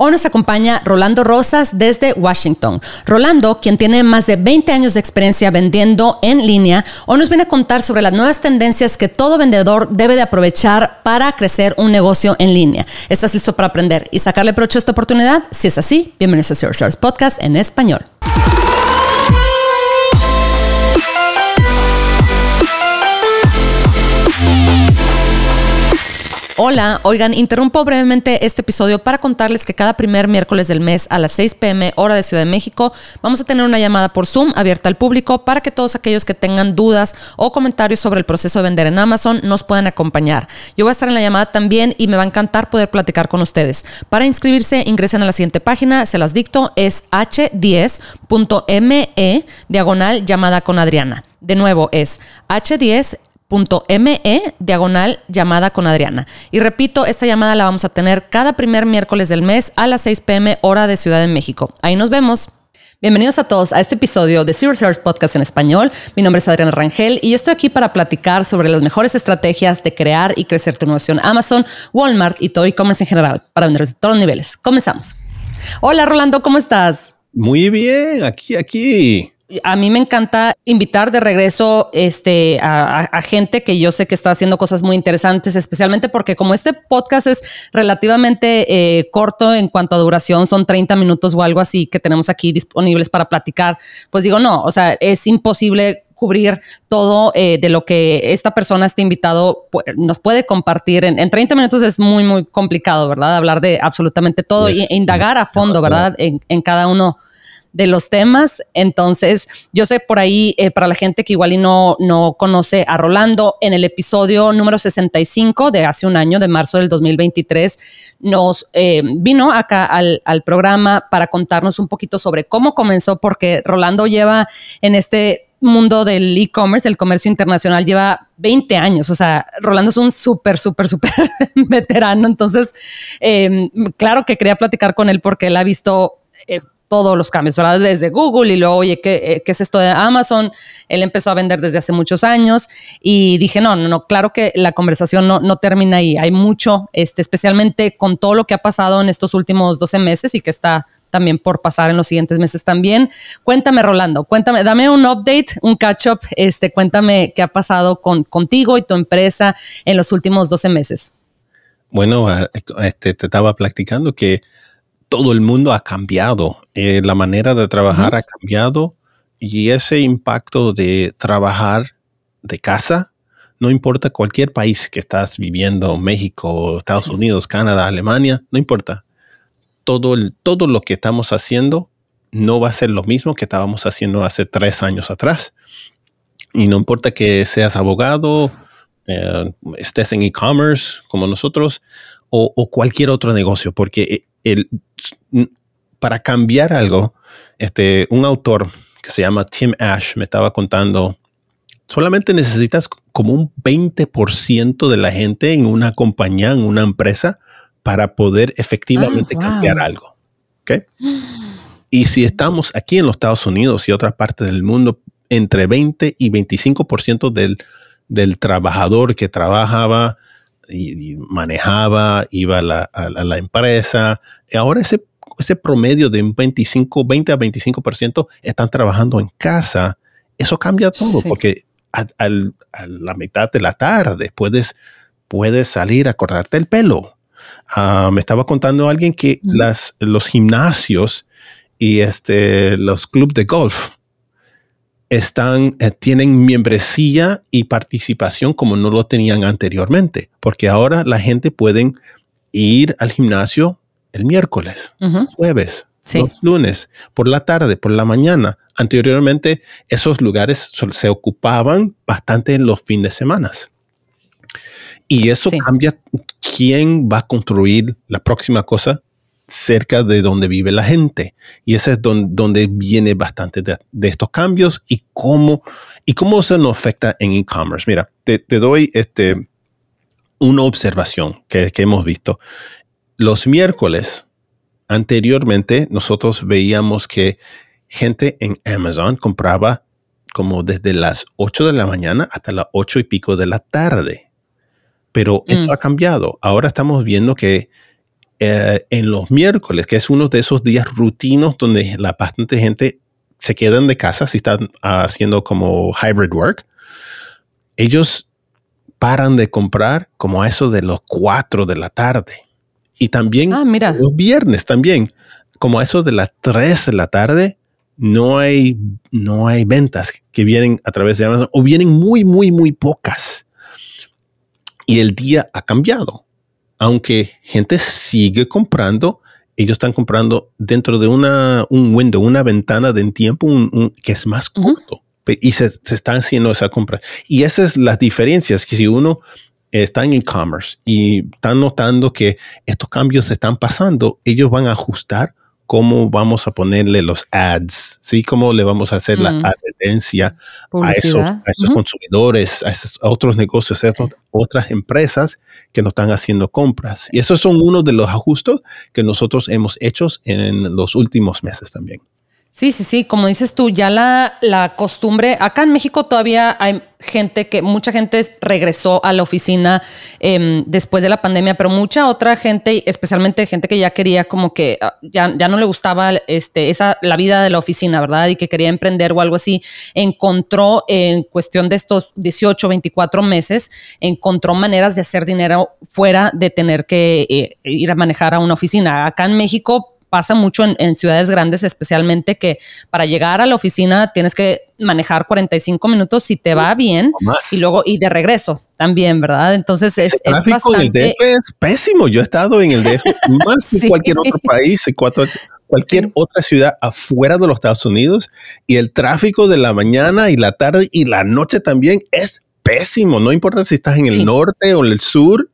Hoy nos acompaña Rolando Rosas desde Washington. Rolando, quien tiene más de 20 años de experiencia vendiendo en línea, hoy nos viene a contar sobre las nuevas tendencias que todo vendedor debe de aprovechar para crecer un negocio en línea. ¿Estás listo para aprender y sacarle provecho a esta oportunidad? Si es así, bienvenidos a Stars Podcast en español. Hola, oigan, interrumpo brevemente este episodio para contarles que cada primer miércoles del mes a las 6 pm hora de Ciudad de México vamos a tener una llamada por Zoom abierta al público para que todos aquellos que tengan dudas o comentarios sobre el proceso de vender en Amazon nos puedan acompañar. Yo voy a estar en la llamada también y me va a encantar poder platicar con ustedes. Para inscribirse ingresen a la siguiente página, se las dicto, es h10.me diagonal llamada con Adriana. De nuevo es h10 .me diagonal llamada con Adriana. Y repito, esta llamada la vamos a tener cada primer miércoles del mes a las 6 pm hora de Ciudad de México. Ahí nos vemos. Bienvenidos a todos a este episodio de Zero Service Podcast en español. Mi nombre es Adriana Rangel y estoy aquí para platicar sobre las mejores estrategias de crear y crecer tu negocio Amazon, Walmart y todo e-commerce en general para vendedores de todos los niveles. Comenzamos. Hola Rolando, ¿cómo estás? Muy bien, aquí, aquí a mí me encanta invitar de regreso este, a, gente que yo sé que está haciendo cosas muy interesantes, especialmente porque como este podcast es relativamente eh, corto en cuanto a duración, son 30 minutos o algo así que tenemos aquí disponibles para platicar, pues digo, no, o sea, es imposible cubrir todo eh, de lo que esta persona, este invitado, nos puede compartir. En, 30 minutos es muy, muy complicado, ¿verdad? Hablar de absolutamente todo e indagar a fondo, ¿verdad? En, en cada uno de los temas. Entonces, yo sé por ahí, eh, para la gente que igual y no, no conoce a Rolando, en el episodio número 65 de hace un año, de marzo del 2023, nos eh, vino acá al, al programa para contarnos un poquito sobre cómo comenzó, porque Rolando lleva en este mundo del e-commerce, el comercio internacional, lleva 20 años. O sea, Rolando es un súper, súper, súper veterano. Entonces, eh, claro que quería platicar con él porque él ha visto todos los cambios, ¿verdad? Desde Google y luego, oye, ¿qué, eh, ¿qué, es esto de Amazon? Él empezó a vender desde hace muchos años y dije, no, no, no, claro que la conversación no, termina ahí. Hay mucho, este, especialmente con todo lo que ha pasado en estos últimos 12 meses y que está también por pasar en los siguientes meses también. Cuéntame, Rolando, cuéntame, dame un update, un catch up, este, cuéntame qué ha pasado con, contigo y tu empresa en los últimos 12 meses. Bueno, ah, este, te estaba platicando que todo el mundo ha cambiado, eh, la manera de trabajar ha cambiado y ese impacto de trabajar de casa, no importa cualquier país que estás viviendo, México, Estados Unidos, Canadá, Alemania, no importa. Todo, el, todo lo que estamos haciendo no va a ser lo mismo que estábamos haciendo hace tres años atrás. Y no importa que seas abogado, eh, estés en e-commerce como nosotros o, o, cualquier otro negocio, porque eh, el, para cambiar algo, este, un autor que se llama Tim Ash me estaba contando, solamente necesitas como un 20% de la gente en una compañía, en una empresa, para poder efectivamente cambiar algo. ¿okay? Y si estamos aquí en los Estados Unidos y otras partes del mundo, entre 20 y 25% del, del trabajador que trabajaba y, manejaba, iba a la, a la, empresa. Ahora ese, ese promedio de un 25, 20 a 25% están trabajando en casa. Eso cambia todo porque a, la mitad de la tarde puedes, puedes salir a cortarte el pelo. Ah, me estaba contando alguien que las, los gimnasios y este, los clubes de golf están, eh, tienen membresía y participación como no lo tenían anteriormente, porque ahora la gente puede ir al gimnasio el miércoles, jueves, lunes, por la tarde, por la mañana. Anteriormente esos lugares se ocupaban bastante en los fines de semana. Y eso cambia quién va a construir la próxima cosa cerca de donde vive la gente. Y ese es donde, viene bastante de, estos cambios y cómo, y cómo se nos afecta en e-commerce. Mira, te, doy este, una observación que, que hemos visto. Los miércoles, anteriormente, nosotros veíamos que gente en Amazon compraba como desde las 8 de la mañana hasta las 8 y pico de la tarde. Pero eso mm. ha cambiado. Ahora estamos viendo que eh, en los miércoles, que es uno de esos días rutinos donde la bastante gente se quedan de casa si están haciendo como hybrid work, ellos paran de comprar como a eso de los 4 de la tarde. Y también ah, mira. los viernes también, como a eso de las 3 de la tarde, no hay, no hay ventas que vienen a través de Amazon o vienen muy, muy, muy pocas. Y el día ha cambiado. Aunque gente sigue comprando, ellos están comprando dentro de una, un window, una ventana de tiempo que es más corto. Y se, se, están haciendo esa compra. Y esas son las diferencias que si uno está en e-commerce y están notando que estos cambios están pasando, ellos van a ajustar cómo vamos a ponerle los ads, ¿sí? Cómo le vamos a hacer la advertencia a esos, a esos consumidores, a esos otros negocios, a otras empresas que nos están haciendo compras. Y esos son uno de los ajustes que nosotros hemos hecho en los últimos meses también. Sí, sí, sí, como dices tú, ya la, la, costumbre, acá en México todavía hay gente que, mucha gente regresó a la oficina eh, después de la pandemia, pero mucha otra gente, especialmente gente que ya quería como que ah, ya, ya no le gustaba este, esa, la vida de la oficina, ¿verdad? Y que quería emprender o algo así, encontró en cuestión de estos 18, 24 meses, encontró maneras de hacer dinero fuera de tener que eh, ir a manejar a una oficina. Acá en México, pasa mucho en, ciudades grandes, especialmente que para llegar a la oficina tienes que manejar 45 minutos si te va bien y luego y de regreso también, ¿verdad? Entonces es, es bastante. En el DF es pésimo. Yo he estado en el DF más que cualquier otro país, cualquier otra ciudad afuera de los Estados Unidos y el tráfico de la mañana y la tarde y la noche también es pésimo. No importa si estás en el norte o en el sur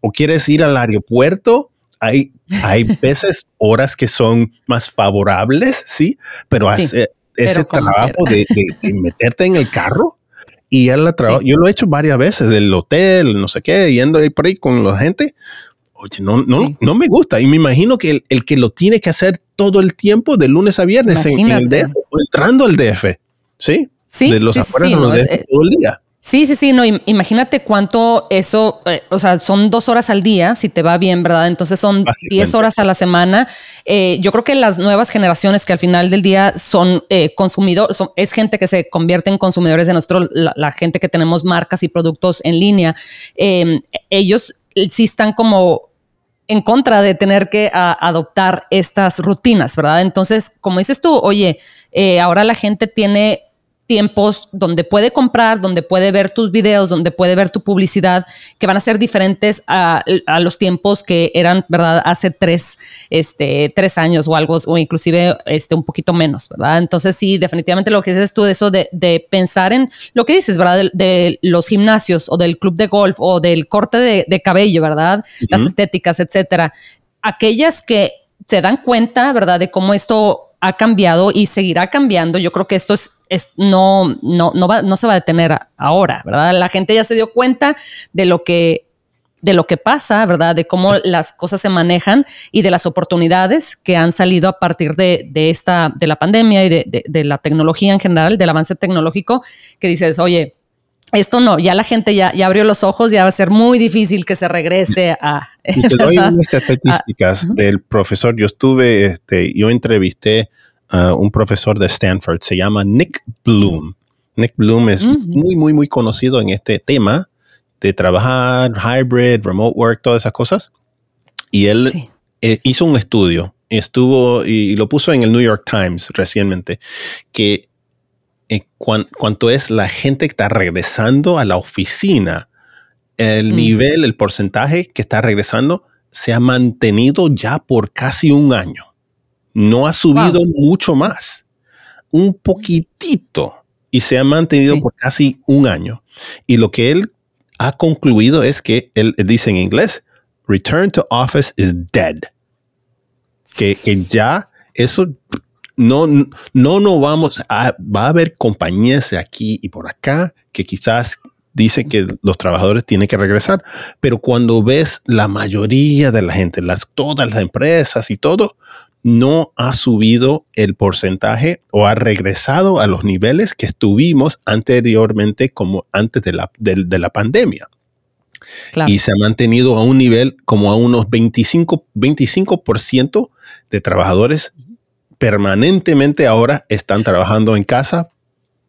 o quieres ir al aeropuerto hay, hay veces horas que son más favorables, sí, pero hace ese trabajo de, meterte en el carro y ya la trabajo. Yo lo he hecho varias veces del hotel, no sé qué, yendo ahí por ahí con la gente. Oye, no, no, no me gusta. Y me imagino que el, que lo tiene que hacer todo el tiempo, de lunes a viernes en, el DF, entrando al DF, ¿sí? Sí, de los sí, afuera sí, no, todo el día. Sí, sí, sí, no, imagínate cuánto eso, eh, o sea, son dos horas al día, si te va bien, ¿verdad? Entonces son diez horas a la semana. Eh, yo creo que las nuevas generaciones que al final del día son eh, consumidores, es gente que se convierte en consumidores de nuestro, la, gente que tenemos marcas y productos en línea, em, ellos sí están como en contra de tener que adoptar estas rutinas, ¿verdad? Entonces, como dices tú, oye, ahora la gente tiene tiempos donde puede comprar, donde puede ver tus videos, donde puede ver tu publicidad, que van a ser diferentes a, los tiempos que eran, ¿verdad? Hace tres, este, tres años o algo, o inclusive este, un poquito menos, ¿verdad? Entonces sí, definitivamente lo que dices tú de eso de, pensar en lo que dices, ¿verdad? De, los gimnasios o del club de golf o del corte de, cabello, ¿verdad? Las estéticas, etcétera. Aquellas que se dan cuenta, ¿verdad? De cómo esto ha cambiado y seguirá cambiando. Yo creo que esto es, es no, no, no, va, no se va a detener ahora, ¿verdad? La gente ya se dio cuenta de lo que de lo que pasa, ¿verdad? De cómo las cosas se manejan y de las oportunidades que han salido a partir de, de esta, de la pandemia y de, de, la tecnología en general, del avance tecnológico, que dices, oye, esto no, ya la gente ya, ya abrió los ojos, ya va a ser muy difícil que se regrese a... Y te doy unas estadísticas ah, del profesor. Yo estuve, este, yo entrevisté a un profesor de Stanford, se llama Nick Bloom. Nick Bloom es muy, muy, muy conocido en este tema de trabajar, hybrid, remote work, todas esas cosas. Y él eh, hizo un estudio, estuvo y, lo puso en el New York Times recientemente, que eh, cuanto es la gente que está regresando a la oficina, el mm. nivel, el porcentaje que está regresando se ha mantenido ya por casi un año. No ha subido mucho más, un poquitito, y se ha mantenido por casi un año. Y lo que él ha concluido es que él dice en inglés, return to office is dead. Que, que ya eso no, no, no vamos a, va a haber compañías de aquí y por acá que quizás dicen que los trabajadores tienen que regresar, pero cuando ves la mayoría de la gente, las, todas las empresas y todo, no ha subido el porcentaje o ha regresado a los niveles que estuvimos anteriormente como antes de la, de la pandemia. Y se ha mantenido a un nivel como a unos 25, 25% de trabajadores permanentemente ahora están trabajando en casa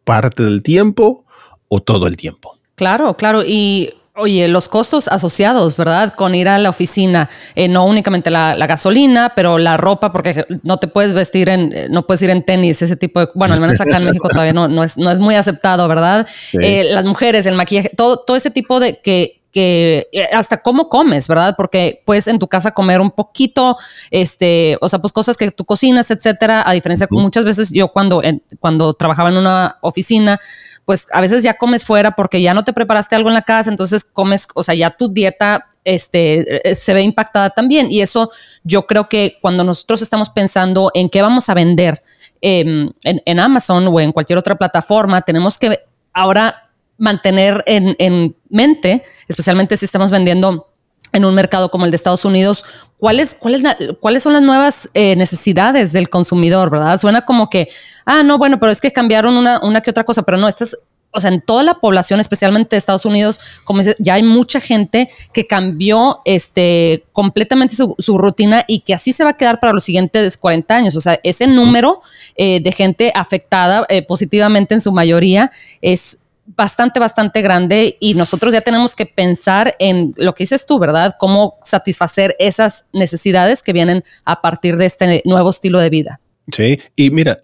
parte del tiempo o todo el tiempo. Claro, claro. Y Oye, los costos asociados, ¿verdad? Con ir a la oficina, eh, no únicamente la, gasolina, pero la ropa, porque no te puedes vestir en, eh, no puedes ir en tenis, ese tipo de, bueno, al menos acá en México todavía no, no, es, no es muy aceptado, ¿verdad? Eh, las mujeres, el maquillaje, todo, todo ese tipo de que, que hasta cómo comes, ¿verdad? Porque puedes en tu casa comer un poquito, este, o sea, pues cosas que tú cocinas, etcétera, a diferencia, muchas veces yo cuando, cuando trabajaba en una oficina, pues a veces ya comes fuera porque ya no te preparaste algo en la casa, entonces comes, o sea, ya tu dieta este, eh, se ve impactada también. Y eso yo creo que cuando nosotros estamos pensando en qué vamos a vender em, en, Amazon o en cualquier otra plataforma, tenemos que ahora mantener en, en mente, especialmente si estamos vendiendo en un mercado como el de Estados Unidos, ¿cuáles, cuáles, cuáles son las nuevas eh, necesidades del consumidor, verdad? Suena como que, ah, no, bueno, pero es que cambiaron una, una que otra cosa, pero no, estas o sea, en toda la población, especialmente de Estados Unidos, como dice, ya hay mucha gente que cambió este, completamente su, rutina y que así se va a quedar para los siguientes 40 años. O sea, ese número eh, de gente afectada eh, positivamente en su mayoría es bastante, bastante grande y nosotros ya tenemos que pensar en lo que dices tú, ¿verdad? Cómo satisfacer esas necesidades que vienen a partir de este nuevo estilo de vida. Sí, y mira,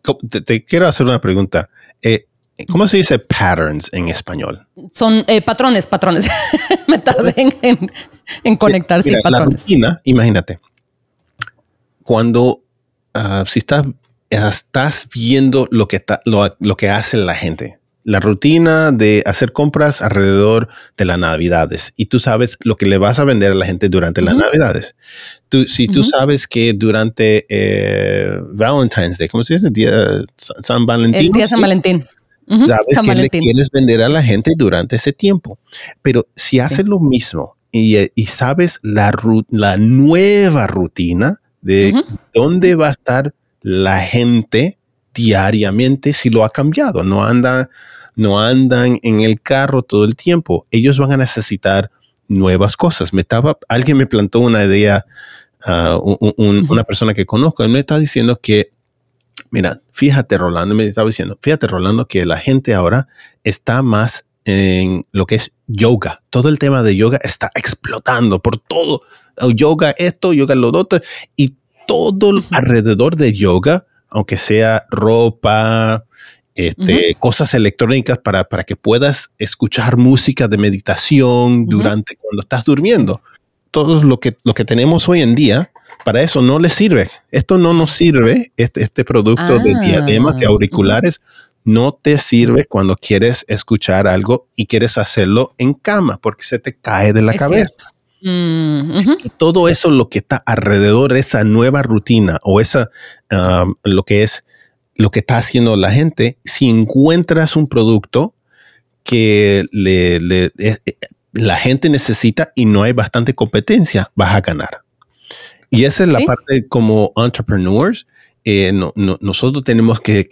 te, quiero hacer una pregunta. Eh, ¿Cómo se dice patterns en español? Son eh, patrones, patrones. Me tardé en, conectar, sí, patrones. imagínate, cuando ah, si estás, estás viendo lo que, lo que hace la gente, la rutina de hacer compras alrededor de las navidades y tú sabes lo que le vas a vender a la gente durante las navidades. Tú, si tú sabes que durante eh, Valentine's Day, ¿cómo se dice? Día San Valentín. El día San Valentín. Sabes que le quieres vender a la gente durante ese tiempo. Pero si haces lo mismo y, y sabes la, la, nueva rutina de dónde va a estar la gente diariamente si lo ha cambiado, no anda no andan en el carro todo el tiempo. Ellos van a necesitar nuevas cosas. Me estaba, alguien me plantó una idea, ah, una persona que conozco, él me está diciendo que, mira, fíjate Rolando, me estaba diciendo, fíjate Rolando que la gente ahora está más en lo que es yoga. Todo el tema de yoga está explotando por todo. Yoga esto, yoga lo otro, y todo alrededor de yoga, aunque sea ropa, este, cosas electrónicas para, para, que puedas escuchar música de meditación durante cuando estás durmiendo. Todo lo que, lo que tenemos hoy en día, para eso no le sirve. Esto no nos sirve, este, este producto de diademas y ah, auriculares no te sirve cuando quieres escuchar algo y quieres hacerlo en cama porque se te cae de la cabeza. Mm, y todo eso lo que está alrededor, esa nueva rutina o esa, lo que es lo que está haciendo la gente, si encuentras un producto que le, eh, eh, la gente necesita y no hay bastante competencia, vas a ganar. Y esa es la parte como entrepreneurs. Eh, nosotros tenemos que,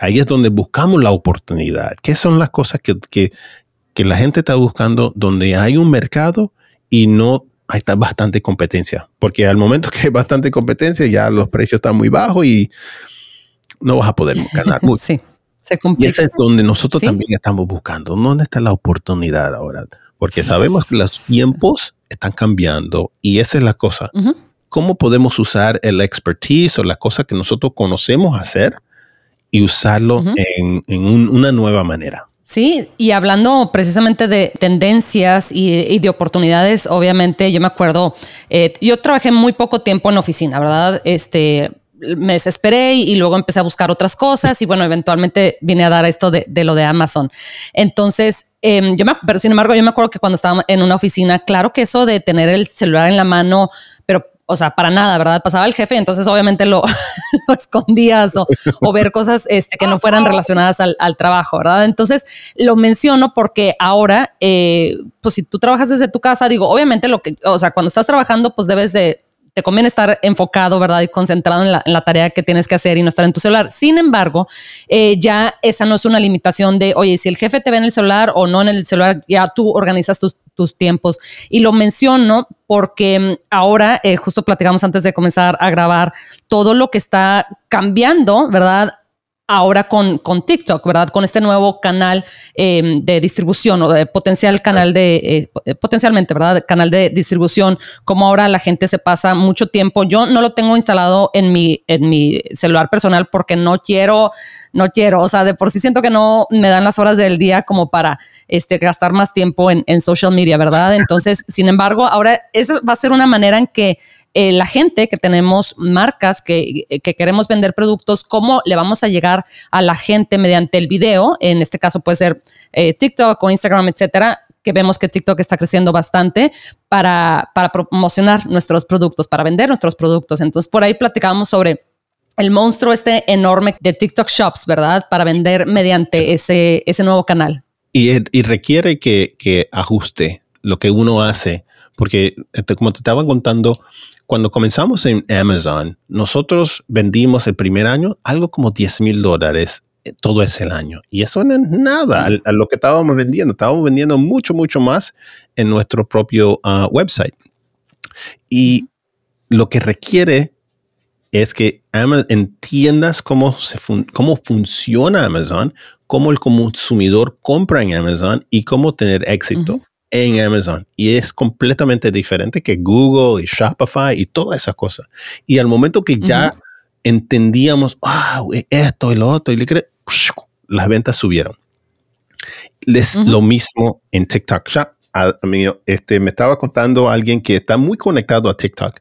ahí es donde buscamos la oportunidad. ¿Qué son las cosas que, que, la gente está buscando donde hay un mercado y no hay bastante competencia? Porque al momento que hay bastante competencia ya los precios están muy bajos y no vas a poder ganar mucho. sí, se complica. Y ese es donde nosotros también estamos buscando. ¿Dónde está la oportunidad ahora? Porque sabemos que los tiempos están cambiando y esa es la cosa. ¿Cómo podemos usar el expertise o la cosa que nosotros conocemos hacer y usarlo en, una nueva manera? Sí, y hablando precisamente de tendencias y, de oportunidades, obviamente yo me acuerdo, eh, yo trabajé muy poco tiempo en oficina, ¿verdad? Este, me desesperé y, luego empecé a buscar otras cosas y bueno, eventualmente vine a dar esto de, lo de Amazon. Entonces, em, yo me, pero sin embargo, yo me acuerdo que cuando estaba en una oficina, claro que eso de tener el celular en la mano, pero o sea, para nada, ¿verdad? Pasaba el jefe, entonces obviamente lo, escondías o, ver cosas este, que no fueran relacionadas al, trabajo, ¿verdad? Entonces lo menciono porque ahora, eh, pues si tú trabajas desde tu casa, digo, obviamente lo que, o sea, cuando estás trabajando, pues debes de te conviene estar enfocado, ¿verdad? Y concentrado en la, tarea que tienes que hacer y no estar en tu celular. Sin embargo, eh, ya esa no es una limitación de, oye, si el jefe te ve en el celular o no en el celular, ya tú organizas tus, tiempos. Y lo menciono porque mm, ahora, eh, justo platicamos antes de comenzar a grabar, todo lo que está cambiando, ¿verdad? Ahora con, con TikTok, ¿verdad? Con este nuevo canal em, de distribución o de potencial canal de, eh, potencialmente, ¿verdad? Canal de distribución, como ahora la gente se pasa mucho tiempo. Yo no lo tengo instalado en mi, en mi celular personal porque no quiero, no quiero, o sea, de por sí siento que no me dan las horas del día como para este, gastar más tiempo en, en social media, ¿verdad? Entonces, sin embargo, ahora esa va a ser una manera en que eh, la gente que tenemos marcas que, queremos vender productos, cómo le vamos a llegar a la gente mediante el video. En este caso puede ser eh, TikTok o Instagram, etcétera que vemos que TikTok está creciendo bastante para, para promocionar nuestros productos, para vender nuestros productos. Entonces, por ahí platicábamos sobre el monstruo este enorme de TikTok Shops, ¿verdad? Para vender mediante ese, ese nuevo canal. Y, y requiere que, que, ajuste lo que uno hace, porque este, como te estaba contando, cuando comenzamos en Amazon, nosotros vendimos el primer año algo como 10 mil dólares eh, todo ese año. Y eso no es nada a, lo que estábamos vendiendo. Estábamos vendiendo mucho, mucho más en nuestro propio ah, website. Y lo que requiere es que entiendas cómo, se cómo funciona Amazon, cómo el consumidor compra en Amazon y cómo tener éxito en Amazon. Y es completamente diferente que Google y Shopify y todas esas cosas. Y al momento que ya entendíamos, wow, e-, esto y lo otro, y le cre las ventas subieron. Es lo mismo en TikTok Shop. este, me estaba contando alguien que está muy conectado a TikTok,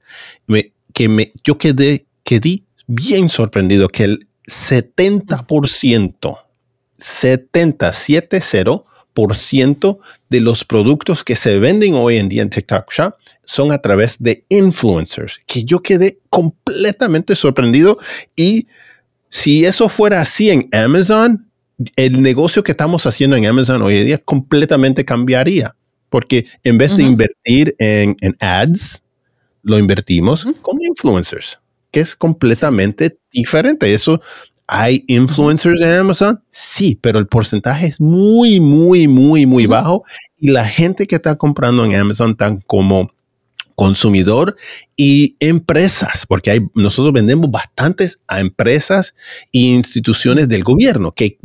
que me, yo quedé, quedé bien sorprendido que el 70%, 70, 7, 0, 90% de los productos que se venden hoy en día en TikTok Shop son a través de influencers, que yo quedé completamente sorprendido y si eso fuera así en Amazon, el negocio que estamos haciendo en Amazon hoy en día completamente cambiaría, porque en vez de uh -huh. invertir en, en, ads, lo invertimos uh -huh. con influencers, que es completamente diferente. Eso ¿Hay influencers en Amazon? Sí, pero el porcentaje es muy, muy, muy, muy bajo. Y la gente que está comprando en Amazon tan como consumidor y empresas, porque hay, nosotros vendemos bastantes a empresas e instituciones del gobierno que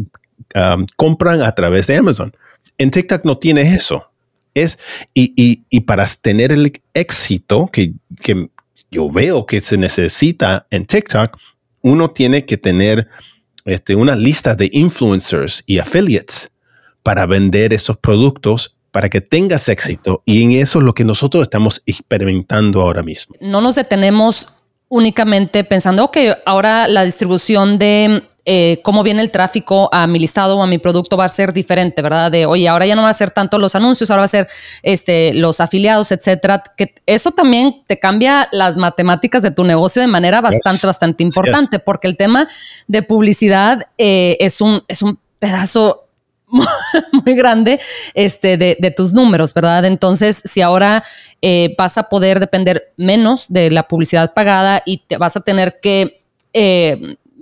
um, compran a través de Amazon. En TikTok no tiene eso. Es, y, y, para tener el éxito que, que yo veo que se necesita en TikTok, uno tiene que tener este, una lista de influencers y affiliates para vender esos productos para que tengas éxito. Y en eso es lo que nosotros estamos experimentando ahora mismo. No nos detenemos únicamente pensando, que ahora la distribución de eh, cómo viene el tráfico a mi listado o a mi producto va a ser diferente, ¿verdad? De, oye, ahora ya no va a ser tanto los anuncios, ahora va a ser este, los afiliados, etcétera. Que eso también te cambia las matemáticas de tu negocio de manera bastante, bastante importante, porque el tema de publicidad eh, es, un, es un pedazo muy grande este, de, tus números, ¿verdad? Entonces, si ahora eh, vas a poder depender menos de la publicidad pagada y te vas a tener que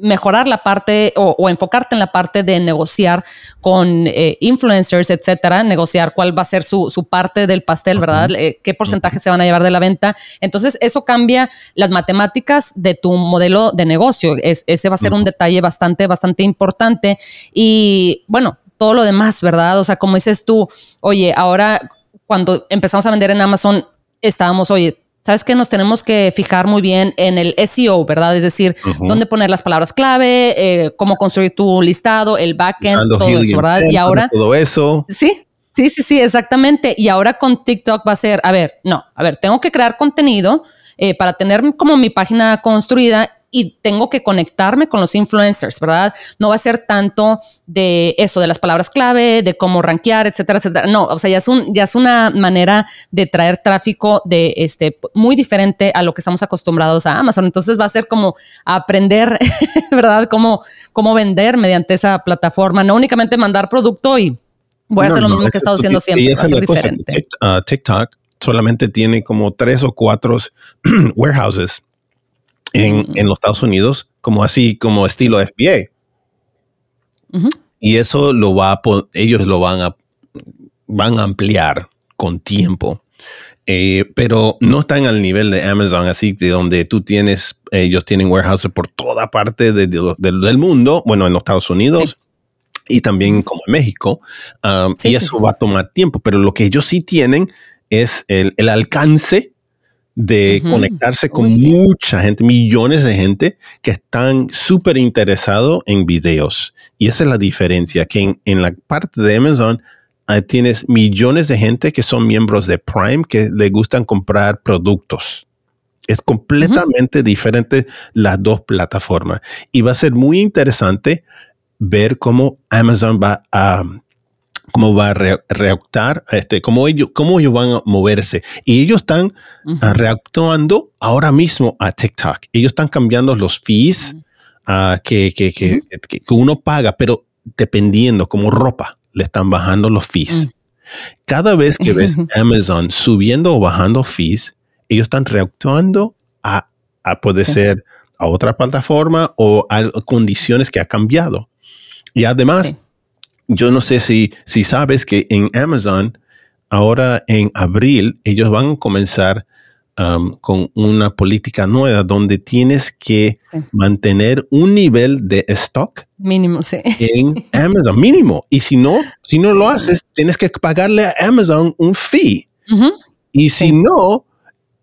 mejorar la parte o, enfocarte en la parte de negociar con eh, influencers, etcétera, negociar cuál va a ser su, parte del pastel, ¿verdad? Eh, qué porcentaje se van a llevar de la venta. Entonces, eso cambia las matemáticas de tu modelo de negocio. ese va a ser un detalle bastante, bastante importante. Y bueno, todo lo demás, ¿verdad? O sea, como dices tú, oye, ahora cuando empezamos a vender en Amazon, estábamos, oye, sabes que nos tenemos que fijar muy bien en el SEO, ¿verdad? Es decir, dónde poner las palabras clave, eh, cómo construir tu listado, el backend, todo eso, ¿verdad? y ahora todo eso. Sí, sí, sí, sí, exactamente. Y ahora con TikTok va a ser, a ver, no, a ver, tengo que crear contenido eh, para tener como mi página construida y tengo que conectarme con los influencers, ¿verdad? No va a ser tanto de eso, de las palabras clave, de cómo rankear, etcétera, etcétera. No, o sea, ya es, un, ya es una manera de traer tráfico de este muy diferente a lo que estamos acostumbrados a Amazon. Entonces va a ser como aprender, ¿verdad? Cómo, cómo vender mediante esa plataforma, no únicamente mandar producto y voy a hacer lo mismo que he estado haciendo siempre, va a ser diferente. TikTok solamente tiene como tres o cuatro warehouses en, en, los Estados Unidos, como así, como estilo FBA. Y eso lo va a, ellos lo van a, van a ampliar con tiempo. Eh, pero no están al nivel de Amazon, así de donde tú tienes, ellos tienen warehouses por toda parte del mundo, bueno, en los Estados Unidos. Y también como en México. Um, y eso va a tomar tiempo. Pero lo que ellos sí tienen es el, el alcance de conectarse con mucha gente, millones de gente que están súper interesados en videos. Y esa es la diferencia, que en, en la parte de Amazon tienes millones de gente que son miembros de Prime que le gustan comprar productos. Es completamente diferente las dos plataformas. Y va a ser muy interesante ver cómo Amazon va a cómo va a reactar, este, cómo ellos, cómo ellos van a moverse. Y ellos están ah, reactuando ahora mismo a TikTok. Ellos están cambiando los fees ah, que, que, que, que, uno paga, pero dependiendo, como ropa le están bajando los fees. Cada vez que ves Amazon subiendo o bajando fees, ellos están reactuando a, a poder ser a otra plataforma o a condiciones que ha cambiado. Y además, yo no sé si, si sabes que en Amazon, ahora en abril, ellos van a comenzar Um, con una política nueva donde tienes que mantener un nivel de stock mínimo sí. en Amazon, mínimo. Y si no, si no lo haces, tienes que pagarle a Amazon un fee. Y si no,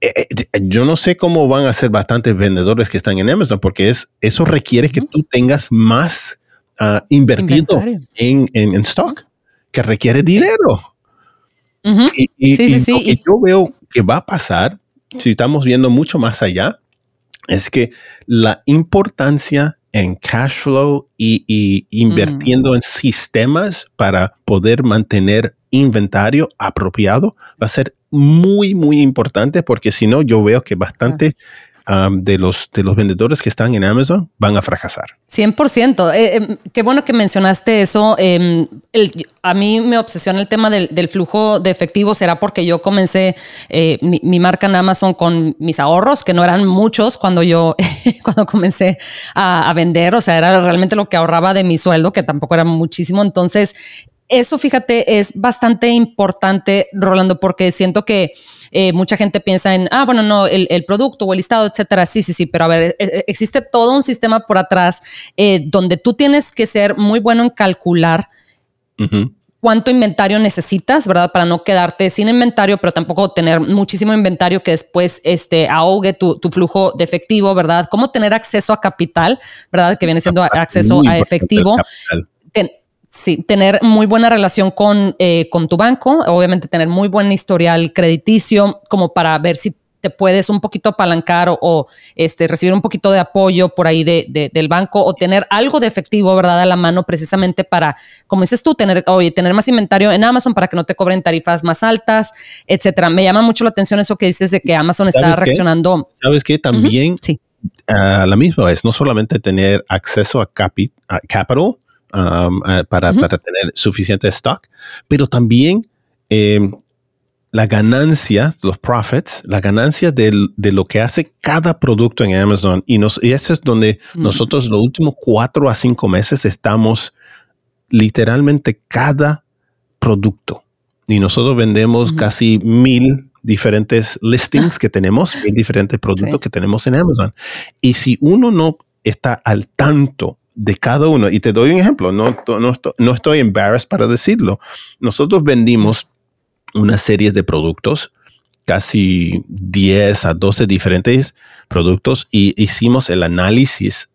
eh, eh, yo no sé cómo van a ser bastantes vendedores que están en Amazon, porque es, eso requiere que tú tengas más ah, invertido en, en, stock, que requiere dinero. Y, sí, sí, y, yo veo que va a pasar si estamos viendo mucho más allá, es que la importancia en cash flow y, invirtiendo mm. en sistemas para poder mantener inventario apropiado va a ser muy, muy importante porque si no, yo veo que bastante de, los, de los vendedores que están en Amazon van a fracasar. 100%. Eh, em, qué bueno que mencionaste eso. Em, a mí me obsesiona el tema del, flujo de efectivo. Será porque yo comencé eh, mi, marca en Amazon con mis ahorros, que no eran muchos cuando yo cuando comencé a vender. O sea, era realmente lo que ahorraba de mi sueldo, que tampoco era muchísimo. Entonces, eso, fíjate, es bastante importante, Rolando, porque siento que eh, mucha gente piensa en, ah, bueno, no, el, producto o el listado, etcétera. Sí, sí, sí, pero a ver, e, e, existe todo un sistema por atrás eh, donde tú tienes que ser muy bueno en calcular. cuánto inventario necesitas, ¿verdad? Para no quedarte sin inventario, pero tampoco tener muchísimo inventario que después este, ahogue tu, flujo de efectivo, ¿verdad? Cómo tener acceso a capital, ¿verdad? Que viene siendo acceso a efectivo. Sí, tener muy buena relación con, eh, con tu banco, obviamente tener muy buen historial crediticio, como para ver si te puedes un poquito apalancar o, este, recibir un poquito de apoyo por ahí de, del banco o tener algo de efectivo, ¿verdad? A la mano precisamente para, como dices tú, tener, oye, tener más inventario en Amazon para que no te cobren tarifas más altas, etcétera. Me llama mucho la atención eso que dices de que Amazon está reaccionando. ¿Sabes qué? También sí. la misma vez, no solamente tener acceso a, capi, a capital, Um, eh, para, tener suficiente stock, pero también em, la ganancia, los profits, la ganancia de, lo que hace cada producto en Amazon. Y, nos, y eso es donde nosotros los últimos cuatro a cinco meses estamos literalmente cada producto. Y nosotros vendemos casi mil diferentes listings que tenemos, mil diferentes productos que tenemos en Amazon. Y si uno no está al tanto de cada uno. Y te doy un ejemplo, no, no, estoy, no estoy embarrassed para decirlo. Nosotros vendimos una serie de productos, casi 10 a 12 diferentes productos, y hicimos el análisis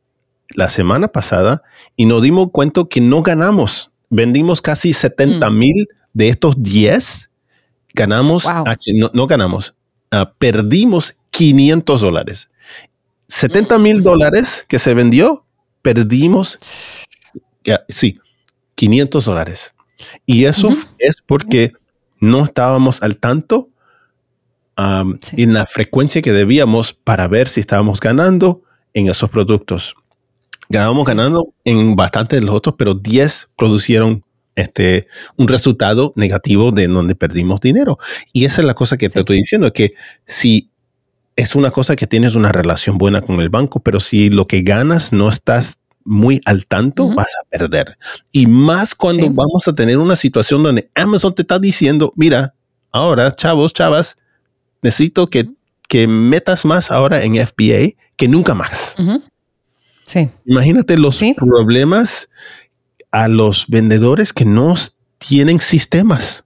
la semana pasada y nos dimos cuenta que no ganamos. Vendimos casi 70 mm. mil de estos 10. Ganamos, no, ganamos, ah, perdimos 500 dólares. 70 mil dólares que se vendió, perdimos, sí, 500 dólares. Y eso es porque no estábamos al tanto en la frecuencia que debíamos para ver si estábamos ganando en esos productos. Ganábamos ganando en bastantes de los otros, pero 10 producieron este, un resultado negativo de donde perdimos dinero. Y esa es la cosa que te estoy diciendo, que si es una cosa que tienes una relación buena con el banco, pero si lo que ganas no estás muy al tanto, vas a perder. Y más cuando vamos a tener una situación donde Amazon te está diciendo, mira, ahora, chavos, chavas, necesito que, que metas más ahora en FBA que nunca más. Sí. Imagínate los problemas a los vendedores que no tienen sistemas.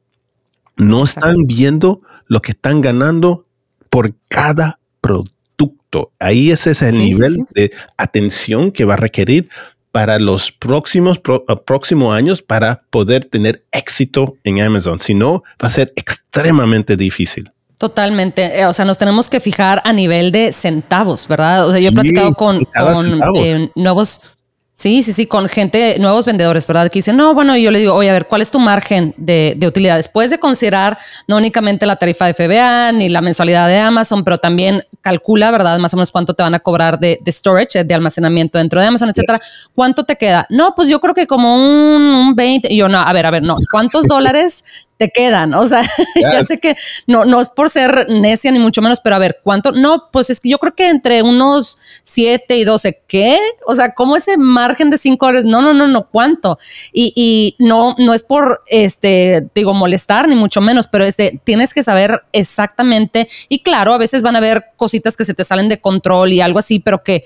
No están viendo lo que están ganando por cada producto. Ahí ese es el nivel de atención que va a requerir para los próximos, uh, próximos años para poder tener éxito en Amazon. Si no, va a ser extremadamente difícil. Totalmente. Eh, o sea, nos tenemos que fijar a nivel de centavos, ¿verdad? O sea, yo he platicado con, eh, nuevos Sí, sí, sí, con gente, nuevos vendedores, ¿verdad? Que dicen, no, bueno, yo le digo, oye, a ver, ¿cuál es tu margen de, de utilidad? Después de considerar no únicamente la tarifa de FBA ni la mensualidad de Amazon, pero también calcula, ¿verdad? Más o menos cuánto te van a cobrar de, de storage, de almacenamiento dentro de Amazon, etcétera. ¿Cuánto te queda? No, pues yo creo que como un, un 20. Y yo, no, a ver, a ver, no. ¿Cuántos dólares te quedan. O sea, ya sé que no, no es por ser necia ni mucho menos, pero a ver, ¿cuánto? No, pues es que yo creo que entre unos 7 y 12, ¿qué? O sea, ¿cómo ese margen de 5 dólares? No, no, no, no, ¿cuánto? Y, y, no, no es por, este, digo, molestar ni mucho menos, pero este, tienes que saber exactamente. Y claro, a veces van a haber cositas que se te salen de control y algo así, pero que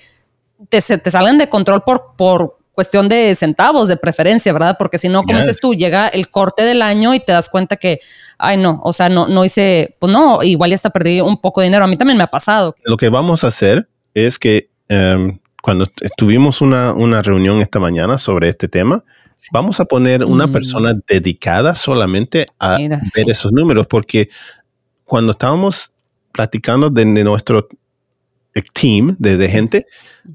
te, se te salen de control por, por cuestión de centavos de preferencia, ¿verdad? Porque si no, como dices tú, llega el corte del año y te das cuenta que, ay, no, o sea, no, no hice, pues no, igual ya hasta perdí un poco de dinero. A mí también me ha pasado. Lo que vamos a hacer es que em, cuando tuvimos una, una, reunión esta mañana sobre este tema, vamos a poner una mm. persona dedicada solamente a ver esos números, porque cuando estábamos platicando de, nuestro team de, de gente,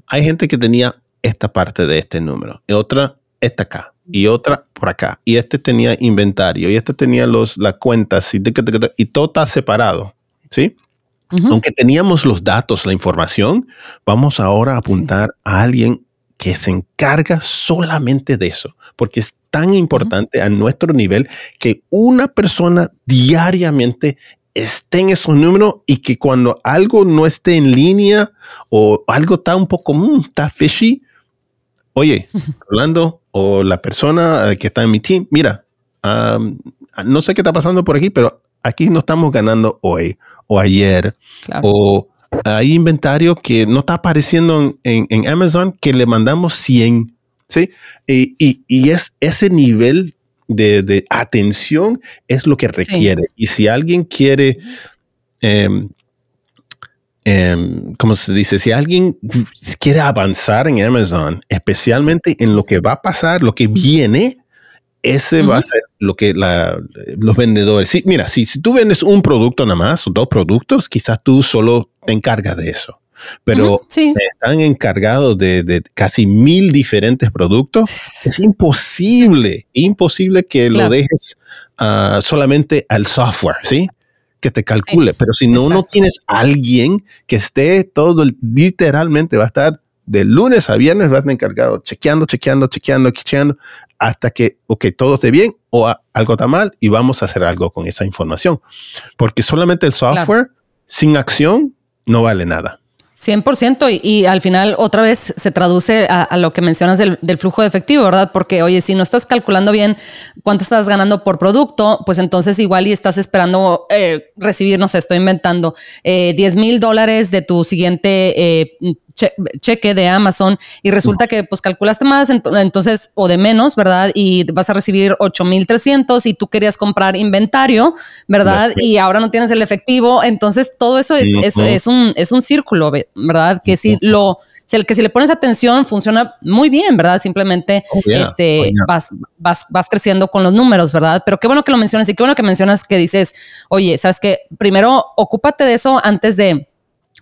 hay gente que tenía esta parte de este número, y otra esta acá, y otra por acá, y este tenía inventario, y este tenía los, las cuentas, y, y todo está separado, ¿sí? Aunque teníamos los datos, la información, vamos ahora a apuntar a alguien que se encarga solamente de eso, porque es tan importante a nuestro nivel que una persona diariamente esté en esos números y que cuando algo no esté en línea o algo está un poco, mm, está fishy, oye, Orlando o la persona eh, que está en mi team, mira, no sé qué está pasando por aquí, pero aquí no estamos ganando hoy o ayer o hay inventario que no está apareciendo en, Amazon que le mandamos 100, ¿sí? Y, es ese nivel de, atención es lo que requiere. Y si alguien quiere em, eh, como se dice, si alguien quiere avanzar en Amazon, especialmente en lo que va a pasar, lo que viene, ese va a ser lo que los vendedores. Sí, mira, si, si tú vendes un producto nada más, o dos productos, quizás tú solo te encargas de eso. Pero están encargados de, casi mil diferentes productos. Es imposible, imposible que lo dejes ah, solamente al software, ¿sí? Que te calcule, pero si no, no tienes alguien que esté todo, literalmente va a estar de lunes a viernes, va a estar encargado, chequeando, chequeando, chequeando, chequeando, hasta que, ok, todo esté bien o algo está mal y vamos a hacer algo con esa información. Porque solamente el software sin acción no vale nada. 100% y, y, al final otra vez se traduce a, lo que mencionas del, flujo de efectivo, ¿verdad? Porque oye, si no estás calculando bien cuánto estás ganando por producto, pues entonces igual y estás esperando eh, recibir, no sé, estoy inventando, eh, 10 mil dólares de tu siguiente eh, cheque de Amazon y resulta que pues calculaste más, entonces, o de menos, ¿verdad? Y vas a recibir 8300 y tú querías comprar inventario, ¿verdad? Y ahora no tienes el efectivo, entonces todo eso es, es, un, es un círculo, ¿verdad? Que si lo el que si le pones atención funciona muy bien, ¿verdad? Simplemente oh, este, oh, vas, vas, vas creciendo con los números, ¿verdad? Pero qué bueno que lo mencionas y qué bueno que mencionas que dices, oye, sabes que primero ocúpate de eso antes de,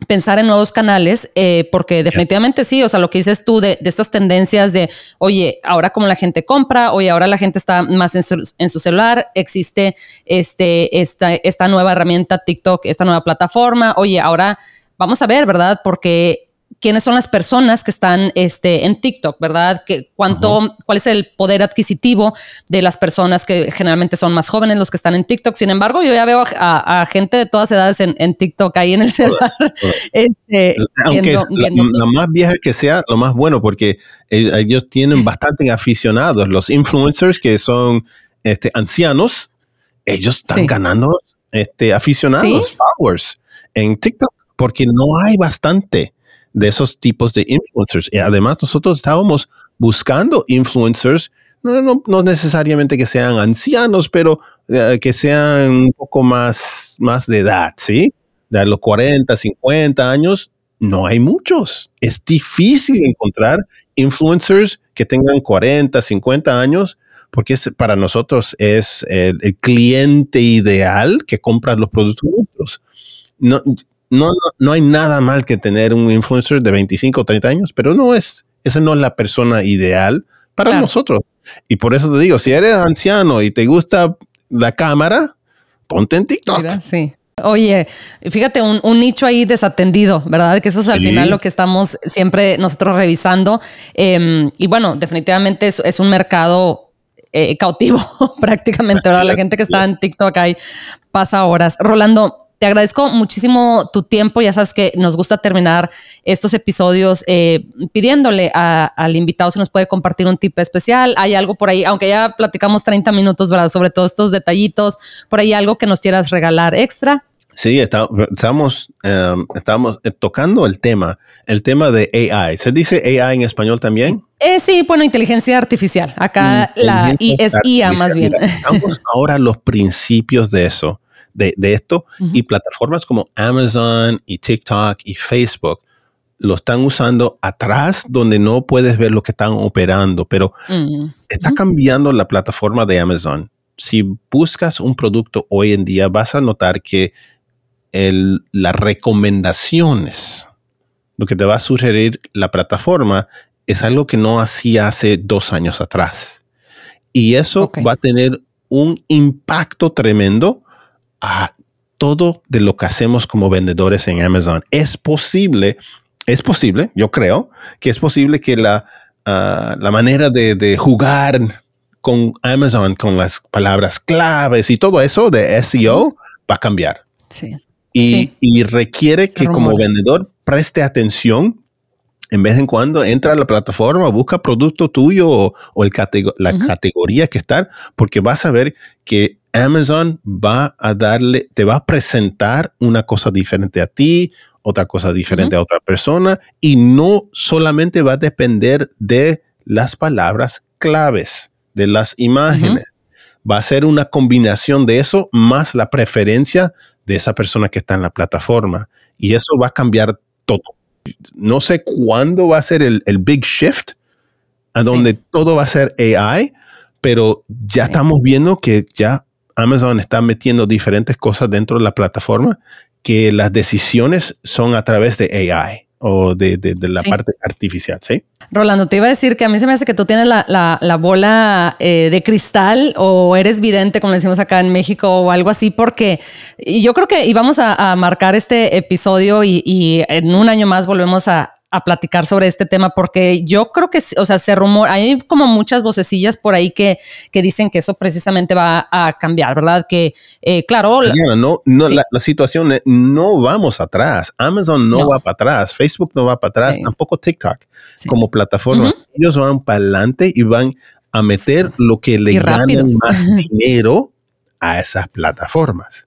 pensar en nuevos canales, eh, porque definitivamente sí, o sea, lo que dices tú de, estas tendencias de, oye, ahora como la gente compra, oye, ahora la gente está más en su, celular, existe este, esta, esta nueva herramienta TikTok, esta nueva plataforma, oye, ahora vamos a ver, ¿verdad? Porque quiénes son las personas que están este, en TikTok, ¿verdad? Que, cuánto, ¿Cuál es el poder adquisitivo de las personas que generalmente son más jóvenes, los que están en TikTok? Sin embargo, yo ya veo a, gente de todas edades en, TikTok ahí en el celular. Este, Aunque la, más vieja que sea, lo más bueno, porque ellos tienen bastante aficionados. Los influencers que son este, ancianos, ellos están ganando este, aficionados, followers en TikTok, porque no hay bastante de esos tipos de influencers. Y además nosotros estábamos buscando influencers, no, no, necesariamente que sean ancianos, pero eh, que sean un poco más, más de edad, ¿sí? De los 40, 50 años, no hay muchos. Es difícil encontrar influencers que tengan 40, 50 años, porque para nosotros es el, el, cliente ideal que compra los productos nuestros. No, no, no, hay nada mal que tener un influencer de 25 o 30 años, pero no es, esa no es la persona ideal para nosotros. Y por eso te digo, si eres anciano y te gusta la cámara, ponte en TikTok. sí. Oye, fíjate, un, nicho ahí desatendido, ¿verdad? Que eso es al final lo que estamos siempre nosotros revisando. Em, y bueno, definitivamente es, es un mercado eh, cautivo prácticamente, ¿verdad? La gente que está en TikTok ahí pasa horas. Rolando, te agradezco muchísimo tu tiempo. Ya sabes que nos gusta terminar estos episodios eh, pidiéndole al invitado si nos puede compartir un tip especial. Hay algo por ahí, aunque ya platicamos 30 minutos, ¿verdad? Sobre todos estos detallitos, por ahí algo que nos quieras regalar extra. Sí, estamos, em, estamos eh, tocando el tema, el tema de AI. ¿Se dice AI en español también? Eh, sí, bueno, inteligencia artificial. Acá la I es IA más bien. estamos ahora los principios de eso de, esto y plataformas como Amazon y TikTok y Facebook lo están usando atrás donde no puedes ver lo que están operando, pero mm, está cambiando la plataforma de Amazon. Si buscas un producto hoy en día, vas a notar que las recomendaciones, lo que te va a sugerir la plataforma, es algo que no hacía hace dos años atrás. Y eso va a tener un impacto tremendo a todo de lo que hacemos como vendedores en Amazon. Es posible, es posible, yo creo, que es posible que la, ah, la manera de, jugar con Amazon, con las palabras claves y todo eso de SEO va a cambiar. Sí. Y, requiere que como vendedor preste atención en vez en cuando entra a la plataforma, busca producto tuyo o, el la categoría que está, porque vas a ver que Amazon va a darle, te va a presentar una cosa diferente a ti, otra cosa diferente a otra persona y no solamente va a depender de las palabras claves, de las imágenes. Va a ser una combinación de eso más la preferencia de esa persona que está en la plataforma. Y eso va a cambiar todo. No sé cuándo va a ser el, big shift a donde todo va a ser AI, pero ya estamos viendo que ya Amazon está metiendo diferentes cosas dentro de la plataforma que las decisiones son a través de AI o de, la parte artificial, ¿sí? Rolando, te iba a decir que a mí se me hace que tú tienes la, bola eh, de cristal o eres vidente, como decimos acá en México, o algo así, porque yo creo que íbamos a, marcar este episodio y en un año más volvemos a, a platicar sobre este tema porque yo creo que, o sea, se rumora, hay como muchas vocecillas por ahí que, que dicen que eso precisamente va a cambiar, ¿verdad? Que, eh, claro. no, no la, situación no vamos atrás. Amazon no, va para atrás, Facebook no va para atrás, tampoco TikTok como plataforma. Ellos van para adelante y van a meter lo que le ganan más dinero a esas plataformas.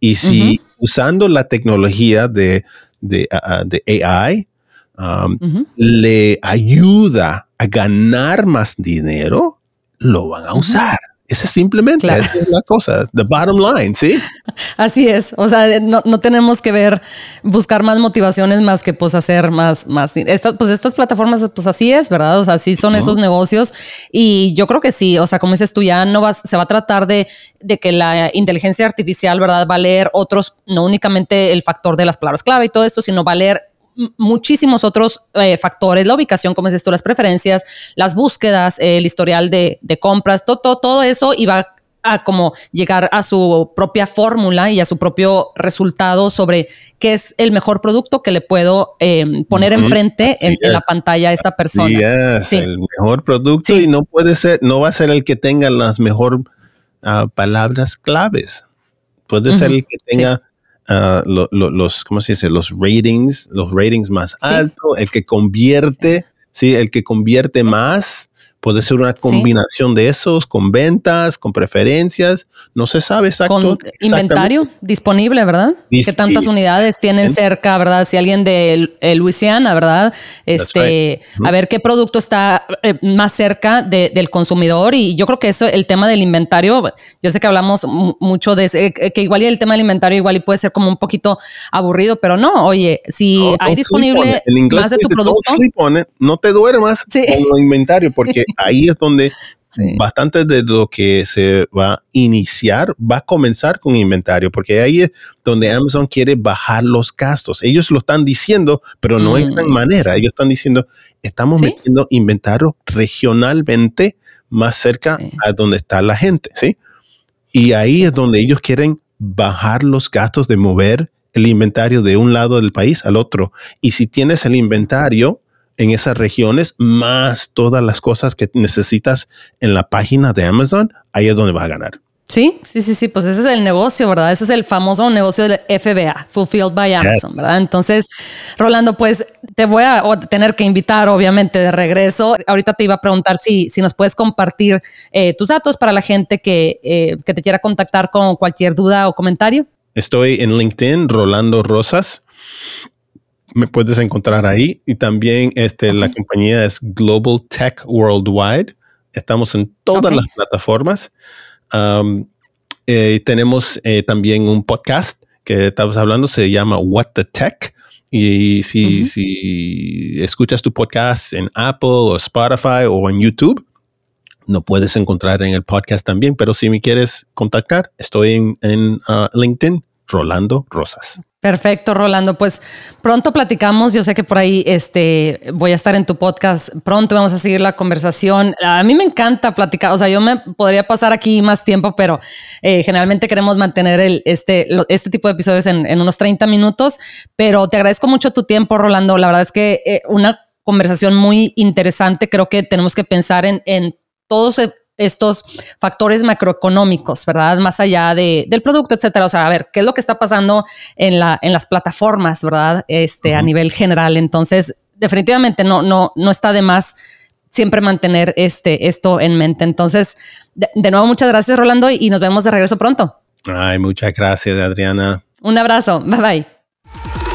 Y si usando la tecnología de, de, de AI, Um, le ayuda a ganar más dinero, lo van a usar. Esa es simplemente, esa es la cosa, the bottom line, ¿sí? Así es, o sea, no, tenemos que ver, buscar más motivaciones más que pues hacer más, más, pues estas plataformas, pues así es, ¿verdad? O sea, así son esos negocios y yo creo que sí, o sea, como dices tú, ya no vas, se va a tratar de, de que la inteligencia artificial, ¿verdad? Va a leer otros, no únicamente el factor de las palabras clave y todo esto, sino va a leer muchísimos otros eh, factores, la ubicación, como es esto, las preferencias, las búsquedas, el historial de, compras, todo, todo, eso y va a como llegar a su propia fórmula y a su propio resultado sobre qué es el mejor producto que le puedo em, poner enfrente en, la pantalla a esta persona. sí. el mejor producto y no puede ser, no va a ser el que tenga las mejor ah, palabras claves. Puede ser el que tenga ah, los, ¿cómo se dice? Los ratings, los ratings más altos, el que convierte, sí, el que convierte más Puede ser una combinación de esos, con ventas, con preferencias, no se sabe exacto. Con inventario disponible, ¿verdad? que tantas unidades tienen cerca, ¿verdad? Si alguien de Luisiana, ¿verdad? Este, a ver qué producto está eh, más cerca del consumidor. Y yo creo que eso, el tema del inventario, yo sé que hablamos mucho de ese, que igual y el tema del inventario igual y puede ser como un poquito aburrido, pero no, oye, si hay disponible más de tu producto. no te duermas con el inventario porque ahí es donde bastante de lo que se va a iniciar va a comenzar con inventario, porque ahí es donde Amazon quiere bajar los gastos. Ellos lo están diciendo, pero no es en mm, manera. Ellos están diciendo, estamos metiendo inventario regionalmente más cerca a donde está la gente, ¿sí? Y ahí es donde ellos quieren bajar los gastos de mover el inventario de un lado del país al otro. Y si tienes el inventario en esas regiones, más todas las cosas que necesitas en la página de Amazon, ahí es donde va a ganar. Sí, sí, sí, sí, pues ese es el negocio, ¿verdad? Ese es el famoso negocio del FBA, Fulfilled by Amazon, ¿verdad? Entonces, Rolando, pues te voy a tener que invitar, obviamente, de regreso. Ahorita te iba a preguntar si, si nos puedes compartir eh, tus datos para la gente que, eh, que te quiera contactar con cualquier duda o comentario. Estoy en LinkedIn, Rolando Rosas me puedes encontrar ahí. Y también este, la compañía es Global Tech Worldwide. Estamos en todas las plataformas. Eh, tenemos eh, también un podcast que estamos hablando, se llama What the Tech. Y si, si escuchas tu podcast en Apple o Spotify o en YouTube, no puedes encontrar en el podcast también. Pero si me quieres contactar, estoy en, en uh, LinkedIn, Rolando Rosas. Perfecto, Rolando. Pues pronto platicamos. Yo sé que por ahí este, voy a estar en tu podcast. Pronto vamos a seguir la conversación. A mí me encanta platicar. O sea, yo me podría pasar aquí más tiempo, pero eh, generalmente queremos mantener este, este tipo de episodios en, unos 30 minutos. Pero te agradezco mucho tu tiempo, Rolando. La verdad es que eh, una conversación muy interesante. Creo que tenemos que pensar en, en todos estos factores macroeconómicos, ¿verdad? Más allá de, del producto, etcétera. O sea, a ver, ¿qué es lo que está pasando en, la, en las plataformas, ¿verdad? Este, a nivel general. Entonces, definitivamente no, no, no está de más siempre mantener este, esto en mente. Entonces, de, de nuevo, muchas gracias, Rolando, y nos vemos de regreso pronto. Ay, muchas gracias, Adriana. Un abrazo. Bye bye.